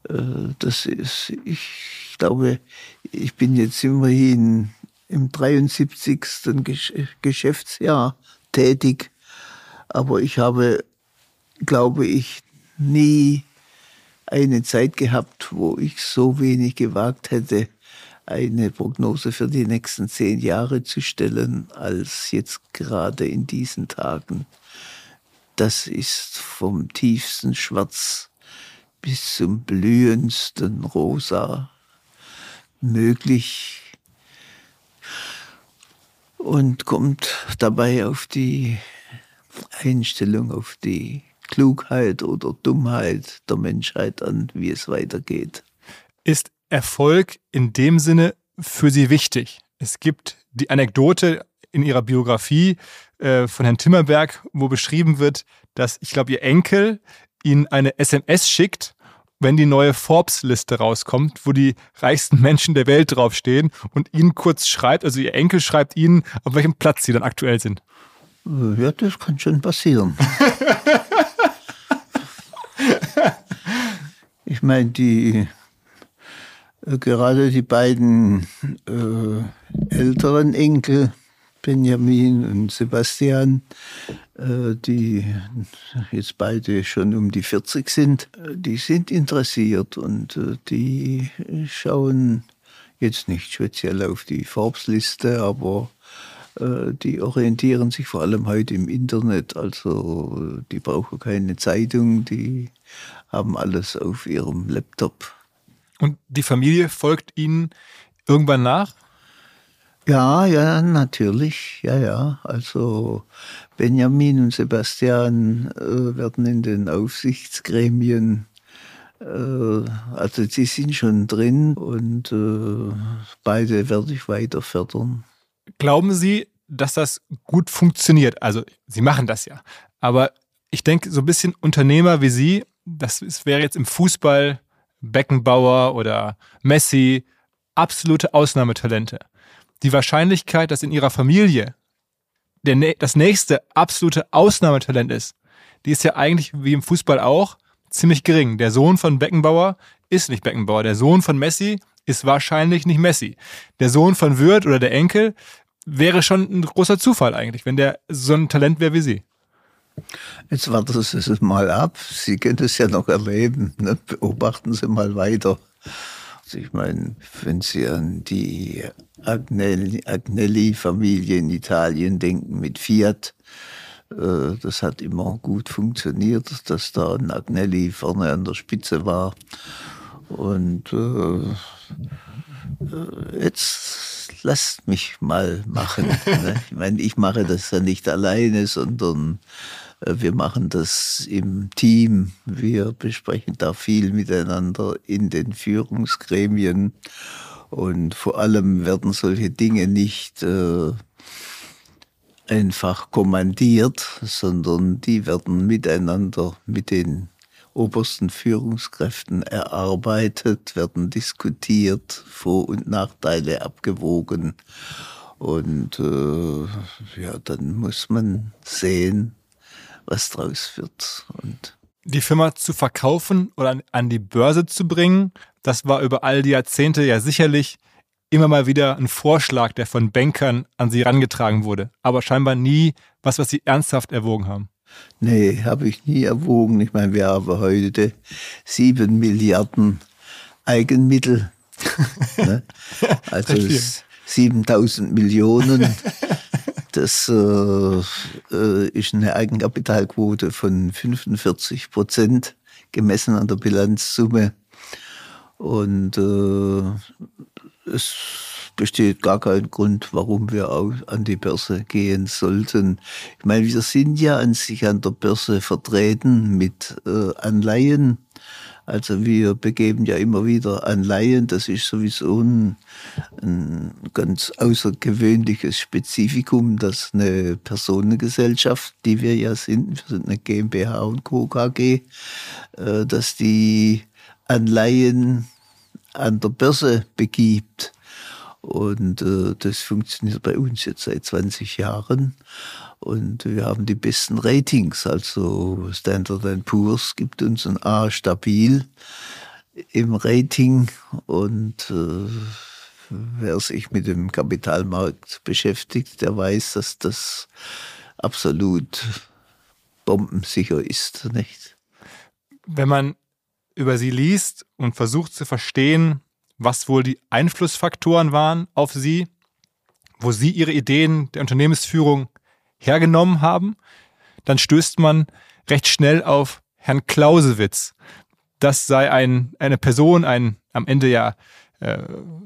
äh, das ist, ich glaube, ich bin jetzt immerhin im 73. Geschäftsjahr tätig, aber ich habe, glaube ich, nie eine Zeit gehabt, wo ich so wenig gewagt hätte, eine Prognose für die nächsten zehn Jahre zu stellen, als jetzt gerade in diesen Tagen. Das ist vom tiefsten Schwarz bis zum blühendsten Rosa möglich und kommt dabei auf die Einstellung, auf die Klugheit oder Dummheit der Menschheit an, wie es weitergeht. Ist Erfolg in dem Sinne für Sie wichtig? Es gibt die Anekdote in Ihrer Biografie äh, von Herrn Timmerberg, wo beschrieben wird, dass ich glaube, Ihr Enkel Ihnen eine SMS schickt, wenn die neue Forbes-Liste rauskommt, wo die reichsten Menschen der Welt draufstehen und Ihnen kurz schreibt, also Ihr Enkel schreibt Ihnen, auf welchem Platz Sie dann aktuell sind. Ja, das kann schon passieren. ich meine, die äh, gerade die beiden äh, älteren Enkel, Benjamin und Sebastian, äh, die jetzt beide schon um die 40 sind, äh, die sind interessiert und die schauen jetzt nicht speziell auf die Forbes-Liste, aber die orientieren sich vor allem heute im Internet, also die brauchen keine Zeitung, die haben alles auf ihrem Laptop. Und die Familie folgt Ihnen irgendwann nach? Ja, ja, natürlich. Ja, ja. Also Benjamin und Sebastian äh, werden in den Aufsichtsgremien, äh, also sie sind schon drin und äh, beide werde ich weiter fördern. Glauben Sie, dass das gut funktioniert? Also Sie machen das ja. Aber ich denke, so ein bisschen Unternehmer wie Sie, das wäre jetzt im Fußball Beckenbauer oder Messi, absolute Ausnahmetalente die Wahrscheinlichkeit, dass in ihrer Familie der, das nächste absolute Ausnahmetalent ist, die ist ja eigentlich wie im Fußball auch ziemlich gering. Der Sohn von Beckenbauer ist nicht Beckenbauer. Der Sohn von Messi ist wahrscheinlich nicht Messi. Der Sohn von Würth oder der Enkel wäre schon ein großer Zufall eigentlich, wenn der so ein Talent wäre wie Sie. Jetzt warten Sie es mal ab. Sie können es ja noch erleben. Ne? Beobachten Sie mal weiter. Ich meine, wenn Sie an die Agnelli-Familie in Italien denken mit Fiat, äh, das hat immer gut funktioniert, dass da ein Agnelli vorne an der Spitze war. Und äh, äh jetzt lasst mich mal machen. Ne? Ich meine, ich mache das ja nicht alleine, sondern äh, wir machen das im Team. Wir besprechen da viel miteinander in den Führungsgremien. Und vor allem werden solche Dinge nicht äh, einfach kommandiert, sondern die werden miteinander mit den obersten Führungskräften erarbeitet, werden diskutiert, Vor- und Nachteile abgewogen. Und äh, ja, dann muss man sehen, was draus wird. Und die Firma zu verkaufen oder an die Börse zu bringen, das war über all die Jahrzehnte ja sicherlich immer mal wieder ein Vorschlag, der von Bankern an sie herangetragen wurde, aber scheinbar nie was, was sie ernsthaft erwogen haben. Nee, habe ich nie erwogen. Ich meine, wir haben heute sieben Milliarden Eigenmittel. ne? Also 7000 Millionen das äh, äh, ist eine Eigenkapitalquote von 45 Prozent, gemessen an der Bilanzsumme. Und äh, es besteht gar kein Grund, warum wir auch an die Börse gehen sollten. Ich meine, wir sind ja an sich an der Börse vertreten mit äh, Anleihen also wir begeben ja immer wieder Anleihen. Das ist sowieso ein, ein ganz außergewöhnliches Spezifikum, dass eine Personengesellschaft, die wir ja sind, wir sind eine GmbH und Co. KG, äh, dass die Anleihen an der Börse begibt. Und äh, das funktioniert bei uns jetzt seit 20 Jahren. Und wir haben die besten Ratings. Also Standard Poor's gibt uns ein A stabil im Rating. Und äh, wer sich mit dem Kapitalmarkt beschäftigt, der weiß, dass das absolut bombensicher ist. Nicht? Wenn man über sie liest und versucht zu verstehen, was wohl die Einflussfaktoren waren auf sie, wo sie ihre Ideen der Unternehmensführung hergenommen haben, dann stößt man recht schnell auf Herrn Clausewitz. Das sei ein, eine Person, ein am Ende ja äh,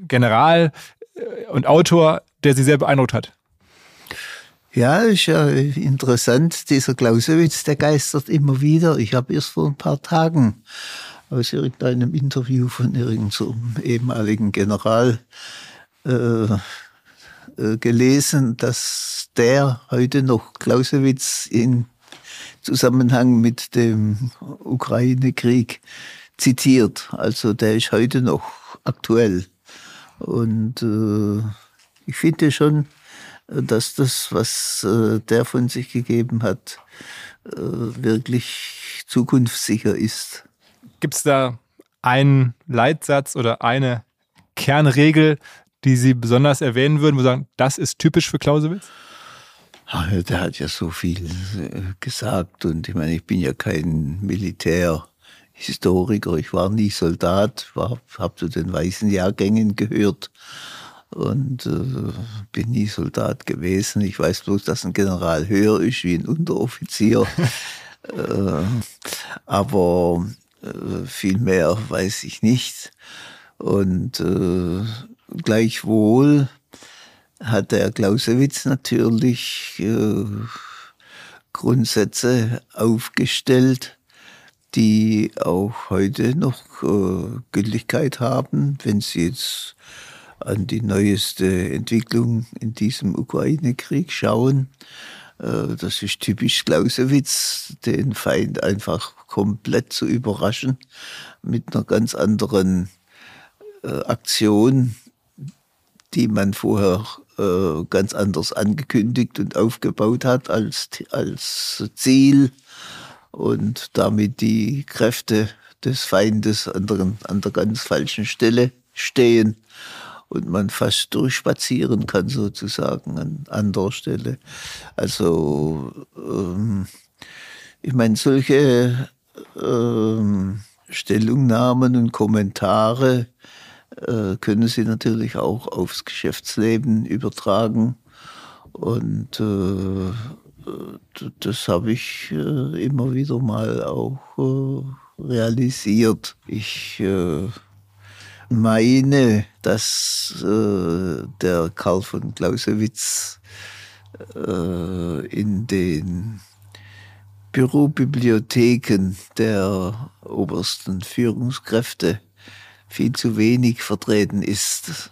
General äh, und Autor, der sie sehr beeindruckt hat. Ja, ist ja interessant. Dieser Clausewitz, der geistert immer wieder. Ich habe erst vor ein paar Tagen aus irgendeinem Interview von irgendeinem ehemaligen General äh, äh, gelesen, dass der heute noch Clausewitz in Zusammenhang mit dem Ukraine-Krieg zitiert. Also der ist heute noch aktuell. Und äh, ich finde schon, dass das, was äh, der von sich gegeben hat, äh, wirklich zukunftssicher ist. Gibt es da einen Leitsatz oder eine Kernregel, die Sie besonders erwähnen würden, wo Sie sagen, das ist typisch für Clausewitz? Der hat ja so viel äh, gesagt und ich meine, ich bin ja kein Militärhistoriker, ich war nie Soldat, habe zu den weißen Jahrgängen gehört, und äh, bin nie Soldat gewesen. Ich weiß bloß, dass ein General höher ist wie ein Unteroffizier. äh, aber viel mehr weiß ich nicht. Und äh, gleichwohl hat der Clausewitz natürlich äh, Grundsätze aufgestellt, die auch heute noch äh, Gültigkeit haben, wenn Sie jetzt an die neueste Entwicklung in diesem Ukraine-Krieg schauen. Äh, das ist typisch Clausewitz, den Feind einfach komplett zu überraschen mit einer ganz anderen äh, Aktion, die man vorher äh, ganz anders angekündigt und aufgebaut hat als, als Ziel und damit die Kräfte des Feindes an der, an der ganz falschen Stelle stehen und man fast durchspazieren kann sozusagen an anderer Stelle. Also ähm, ich meine, solche ähm, Stellungnahmen und Kommentare äh, können Sie natürlich auch aufs Geschäftsleben übertragen. Und äh, das habe ich äh, immer wieder mal auch äh, realisiert. Ich äh, meine, dass äh, der Karl von Clausewitz in den Bürobibliotheken der obersten Führungskräfte viel zu wenig vertreten ist.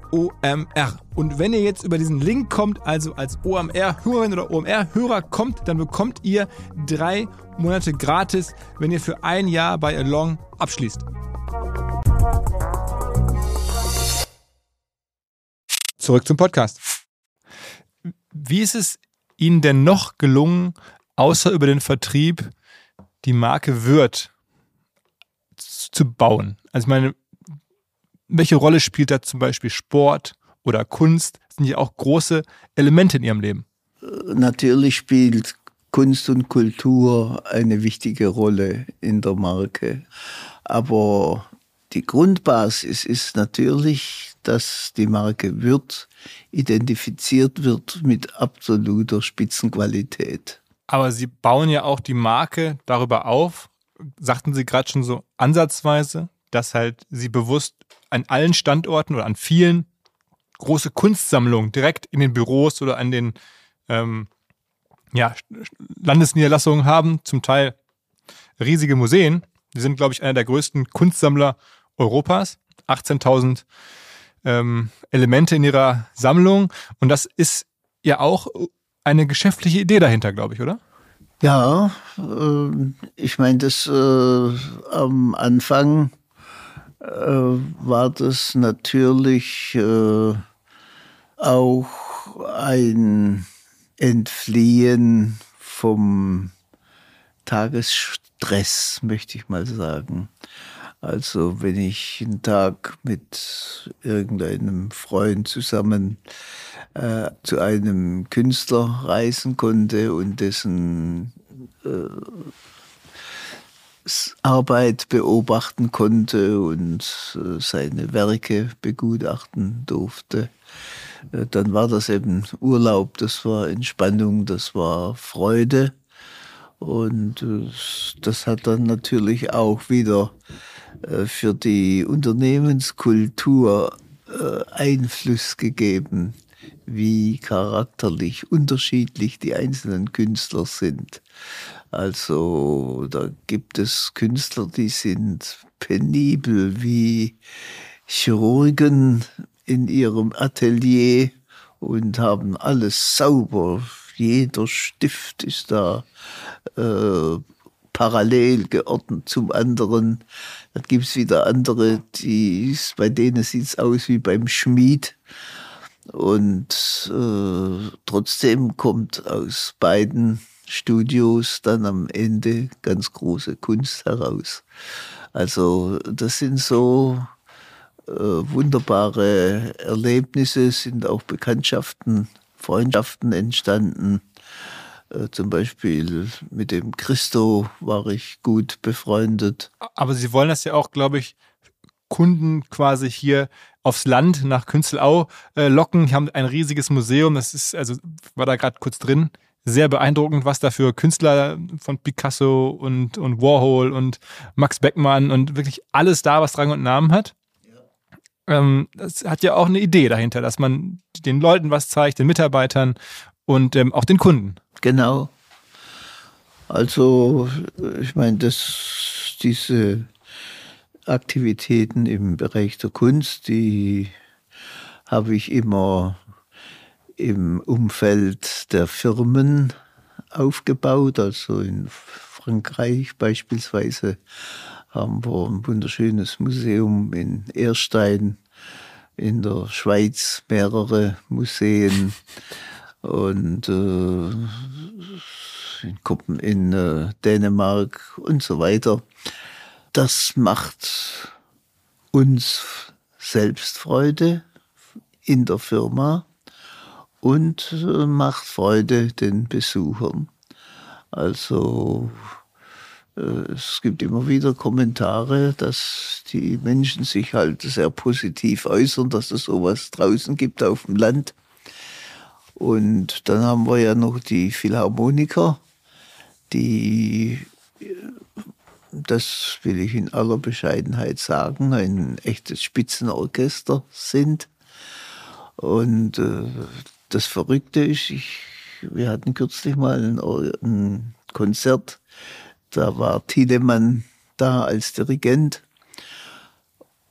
OMR. Und wenn ihr jetzt über diesen Link kommt, also als OMR-Hörerin oder OMR-Hörer kommt, dann bekommt ihr drei Monate gratis, wenn ihr für ein Jahr bei Along abschließt. Zurück zum Podcast. Wie ist es Ihnen denn noch gelungen, außer über den Vertrieb die Marke Wirt zu bauen? Also ich meine, welche Rolle spielt da zum Beispiel Sport oder Kunst? Das sind ja auch große Elemente in Ihrem Leben. Natürlich spielt Kunst und Kultur eine wichtige Rolle in der Marke. Aber die Grundbasis ist natürlich, dass die Marke Wirt identifiziert wird mit absoluter Spitzenqualität. Aber Sie bauen ja auch die Marke darüber auf, sagten Sie gerade schon so ansatzweise, dass halt Sie bewusst an allen Standorten oder an vielen große Kunstsammlungen direkt in den Büros oder an den ähm, ja, Landesniederlassungen haben, zum Teil riesige Museen. Wir sind, glaube ich, einer der größten Kunstsammler Europas. 18.000 ähm, Elemente in ihrer Sammlung. Und das ist ja auch eine geschäftliche Idee dahinter, glaube ich, oder? Ja, äh, ich meine, das äh, am Anfang äh, war das natürlich äh, auch ein Entfliehen vom Tagesstress, möchte ich mal sagen. Also wenn ich einen Tag mit irgendeinem Freund zusammen äh, zu einem Künstler reisen konnte und dessen äh, Arbeit beobachten konnte und äh, seine Werke begutachten durfte, äh, dann war das eben Urlaub, das war Entspannung, das war Freude. Und äh, das hat dann natürlich auch wieder für die Unternehmenskultur Einfluss gegeben, wie charakterlich unterschiedlich die einzelnen Künstler sind. Also da gibt es Künstler, die sind penibel wie Chirurgen in ihrem Atelier und haben alles sauber. Jeder Stift ist da äh, parallel geordnet zum anderen. Dann gibt es wieder andere, die, bei denen sieht es aus wie beim Schmied. Und äh, trotzdem kommt aus beiden Studios dann am Ende ganz große Kunst heraus. Also das sind so äh, wunderbare Erlebnisse, sind auch Bekanntschaften, Freundschaften entstanden. Äh, zum Beispiel mit dem Christo war ich gut befreundet. Aber Sie wollen das ja auch, glaube ich, Kunden quasi hier aufs Land nach Künzelau äh, locken. Die haben ein riesiges Museum. Das ist, also war da gerade kurz drin sehr beeindruckend, was da für Künstler von Picasso und, und Warhol und Max Beckmann und wirklich alles da, was Rang und Namen hat. Ähm, das hat ja auch eine Idee dahinter, dass man den Leuten was zeigt, den Mitarbeitern und ähm, auch den Kunden. Genau. Also, ich meine, dass diese Aktivitäten im Bereich der Kunst, die habe ich immer im Umfeld der Firmen aufgebaut. Also in Frankreich beispielsweise haben wir ein wunderschönes Museum in Erstein, in der Schweiz mehrere Museen und äh, in, Kopen, in äh, Dänemark und so weiter. Das macht uns selbst Freude in der Firma und äh, macht Freude den Besuchern. Also äh, es gibt immer wieder Kommentare, dass die Menschen sich halt sehr positiv äußern, dass es sowas draußen gibt auf dem Land. Und dann haben wir ja noch die Philharmoniker, die, äh, das will ich in aller Bescheidenheit sagen, ein echtes Spitzenorchester sind. Und äh, das Verrückte ist, ich, wir hatten kürzlich mal ein, ein Konzert, da war Thielemann da als Dirigent.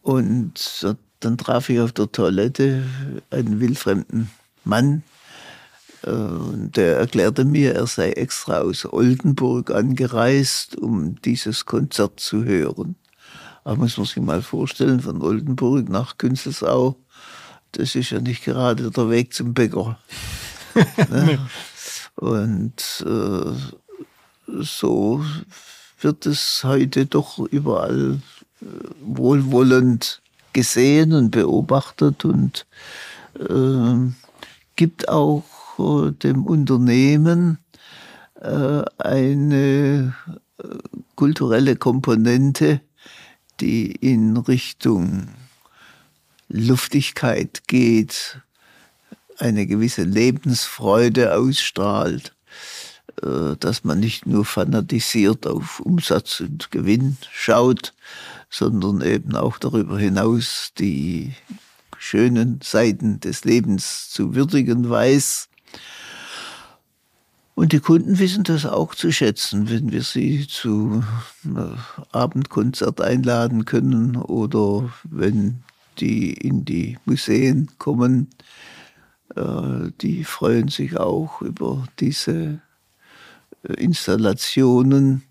Und dann traf ich auf der Toilette einen wildfremden Mann, äh, der erklärte mir, er sei extra aus Oldenburg angereist, um dieses Konzert zu hören. Aber muss man sich mal vorstellen, von Oldenburg nach Künzelsau das ist ja nicht gerade der Weg zum Bäcker. ne? Und äh, so wird es heute doch überall äh, wohlwollend gesehen und beobachtet und äh, gibt auch äh, dem Unternehmen äh, eine äh, kulturelle Komponente, die in Richtung Luftigkeit geht, eine gewisse Lebensfreude ausstrahlt, äh, dass man nicht nur fanatisiert auf Umsatz und Gewinn schaut, sondern eben auch darüber hinaus die schönen Seiten des Lebens zu würdigen weiß. Und die Kunden wissen das auch zu schätzen, wenn wir sie zu Abendkonzert einladen können oder wenn die in die Museen kommen, äh, die freuen sich auch über diese äh, Installationen.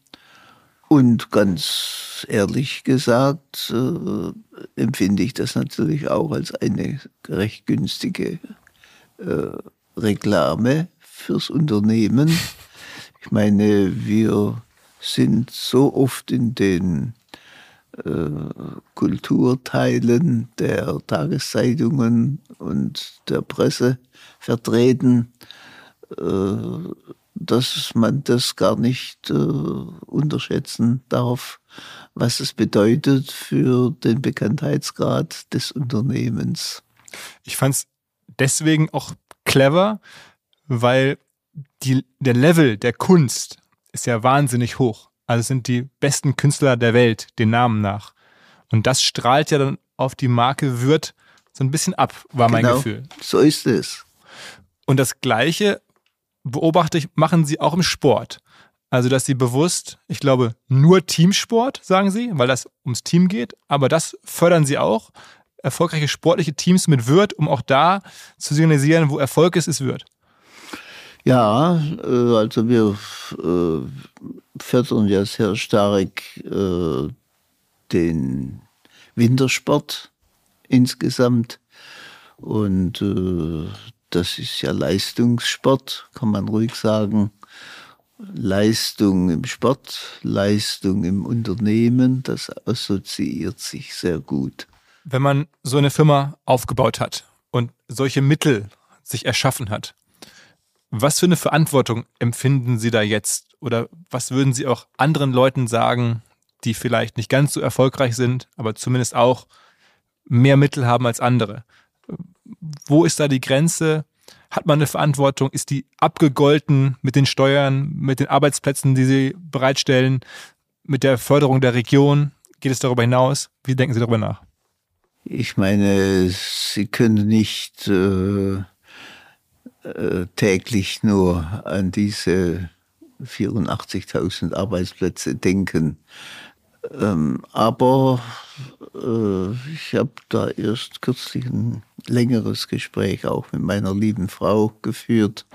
Und ganz ehrlich gesagt äh, empfinde ich das natürlich auch als eine recht günstige Reklame fürs Unternehmen. Ich meine, wir sind so oft in den äh, Kulturteilen der Tageszeitungen und der Presse vertreten, äh, dass man das gar nicht äh, unterschätzen darf, was es bedeutet für den Bekanntheitsgrad des Unternehmens. Ich fand es deswegen auch clever, weil die, der Level der Kunst ist ja wahnsinnig hoch. Also es sind die besten Künstler der Welt, den Namen nach. Und das strahlt ja dann auf die Marke Würth so ein bisschen ab, war mein Genau. Gefühl. So ist es. Und das Gleiche beobachte ich, machen sie auch im Sport. Also, dass sie bewusst, ich glaube, nur Teamsport, sagen sie, weil das ums Team geht, aber das fördern sie auch. Erfolgreiche sportliche Teams mit Würth, um auch da zu signalisieren, wo Erfolg ist, ist Würth. Ja, äh, also wir äh, fördern ja sehr stark äh, den Wintersport insgesamt. Und das ist ja Leistungssport, kann man ruhig sagen. Leistung im Sport, Leistung im Unternehmen, das assoziiert sich sehr gut. Wenn man so eine Firma aufgebaut hat und solche Mittel sich erschaffen hat, was für eine Verantwortung empfinden Sie da jetzt? Oder was würden Sie auch anderen Leuten sagen, die vielleicht nicht ganz so erfolgreich sind, aber zumindest auch mehr Mittel haben als andere? Wo ist da die Grenze? Hat man eine Verantwortung? Ist die abgegolten mit den Steuern, mit den Arbeitsplätzen, die Sie bereitstellen, mit der Förderung der Region? Geht es darüber hinaus? Wie denken Sie darüber nach? Ich meine, Sie können nicht äh, äh, täglich nur an diese 84.000 Arbeitsplätze denken. Ähm, aber äh, ich habe da erst kürzlich ein längeres Gespräch auch mit meiner lieben Frau geführt,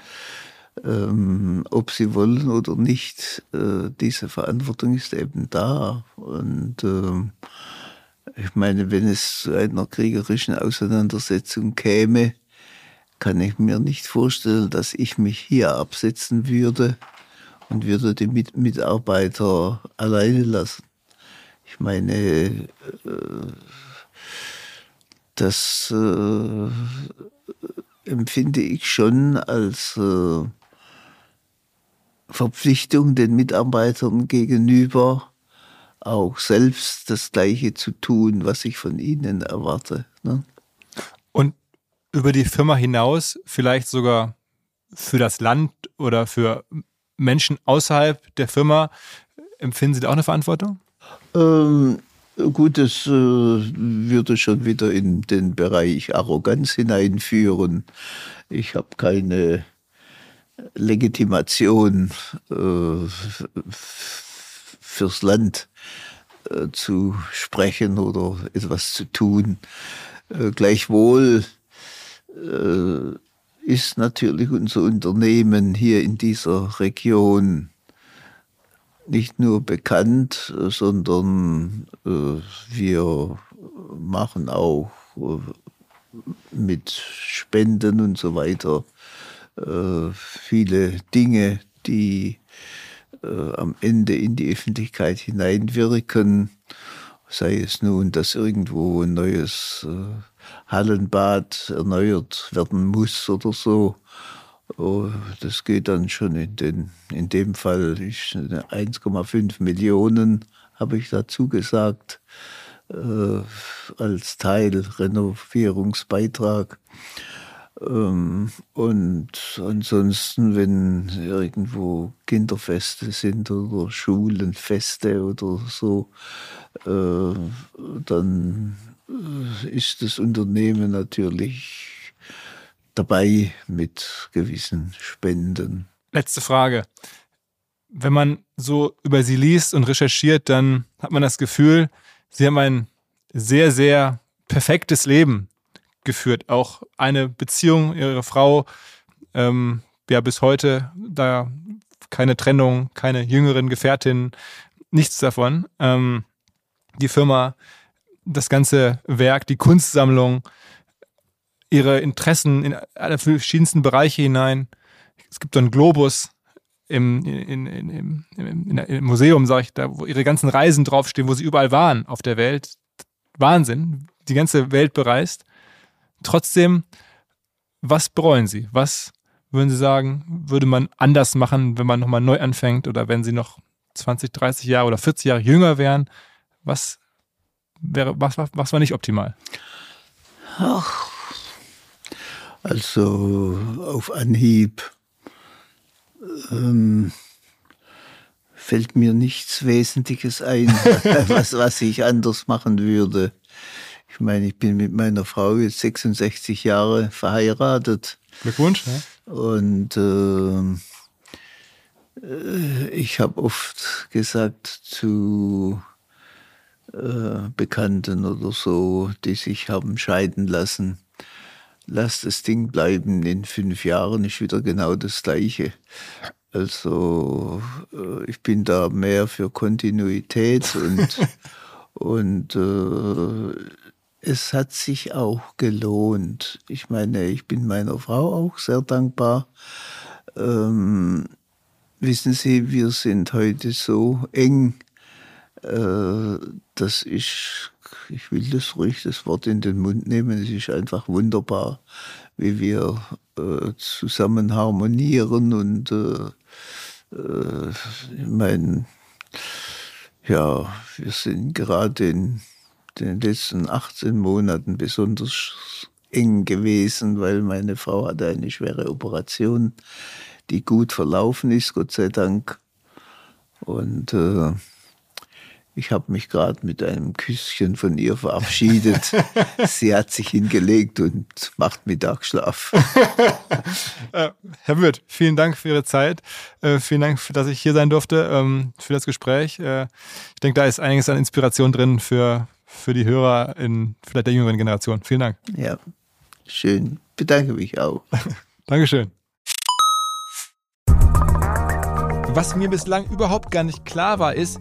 ähm, ob sie wollen oder nicht. Äh, diese Verantwortung ist eben da. Und ähm, ich meine, wenn es zu einer kriegerischen Auseinandersetzung käme, kann ich mir nicht vorstellen, dass ich mich hier absetzen würde und würde die Mit Mitarbeiter alleine lassen. Ich meine, äh, das äh, empfinde ich schon als äh, Verpflichtung den Mitarbeitern gegenüber, auch selbst das Gleiche zu tun, was ich von ihnen erwarte. Ne? Über die Firma hinaus vielleicht sogar für das Land oder für Menschen außerhalb der Firma, empfinden Sie da auch eine Verantwortung? Ähm, gut, das äh, würde schon wieder in den Bereich Arroganz hineinführen. Ich habe keine Legitimation äh, fürs Land äh, zu sprechen oder etwas zu tun. Äh, gleichwohl ist natürlich unser Unternehmen hier in dieser Region nicht nur bekannt, äh, sondern äh, wir machen auch äh, mit Spenden und so weiter äh, viele Dinge, die äh, am Ende in die Öffentlichkeit hineinwirken. Sei es nun, dass irgendwo ein neues äh, Hallenbad erneuert werden muss oder so. Oh, das geht dann schon in, den, in dem Fall ist 1,5 Millionen, habe ich dazu gesagt, äh, als Teil Renovierungsbeitrag. Ähm, und ansonsten, wenn irgendwo Kinderfeste sind oder Schulenfeste oder so, äh, dann ist das Unternehmen natürlich dabei mit gewissen Spenden. Letzte Frage. Wenn man so über sie liest und recherchiert, dann hat man das Gefühl, sie haben ein sehr, sehr perfektes Leben geführt. Auch eine Beziehung, ihre Frau, ähm, ja, bis heute da keine Trennung, keine jüngeren Gefährtin, nichts davon. Ähm, die Firma, das ganze Werk, die Kunstsammlung. ihre Interessen in alle verschiedensten Bereiche hinein. Es gibt so einen Globus im, in, in, in, im Museum, sage ich, da, wo ihre ganzen Reisen draufstehen, wo sie überall waren auf der Welt. Wahnsinn, die ganze Welt bereist. Trotzdem, was bereuen Sie? Was würden Sie sagen, würde man anders machen, wenn man nochmal neu anfängt oder wenn Sie noch 20, 30 Jahre oder 40 Jahre jünger wären? Was wäre, was, was war nicht optimal? Ach, also auf Anhieb ähm, fällt mir nichts Wesentliches ein, was, was ich anders machen würde. Ich meine, ich bin mit meiner Frau jetzt 66 Jahre verheiratet. Glückwunsch. Ja. Und äh, ich habe oft gesagt zu äh, Bekannten oder so, die sich haben scheiden lassen, lass das Ding bleiben, in fünf Jahren ist wieder genau das gleiche. Also äh, ich bin da mehr für Kontinuität und, und äh, es hat sich auch gelohnt. Ich meine, ich bin meiner Frau auch sehr dankbar. Ähm, wissen Sie, wir sind heute so eng, äh, dass ich ich will das ruhig das Wort in den Mund nehmen. Es ist einfach wunderbar, wie wir äh, zusammen harmonieren und äh, äh, ich meine, ja, wir sind gerade in den letzten 18 Monaten besonders eng gewesen, weil meine Frau hatte eine schwere Operation, die gut verlaufen ist, Gott sei Dank. Und äh, ich habe mich gerade mit einem Küsschen von ihr verabschiedet. Sie hat sich hingelegt und macht Mittagsschlaf. Äh, Herr Wirth, vielen Dank für Ihre Zeit. Äh, vielen Dank, dass ich hier sein durfte, ähm, für das Gespräch. Äh, ich denke, da ist einiges an Inspiration drin für, für die Hörer in vielleicht der jüngeren Generation. Vielen Dank. Ja, schön. Bedanke mich auch. Dankeschön. Was mir bislang überhaupt gar nicht klar war, ist,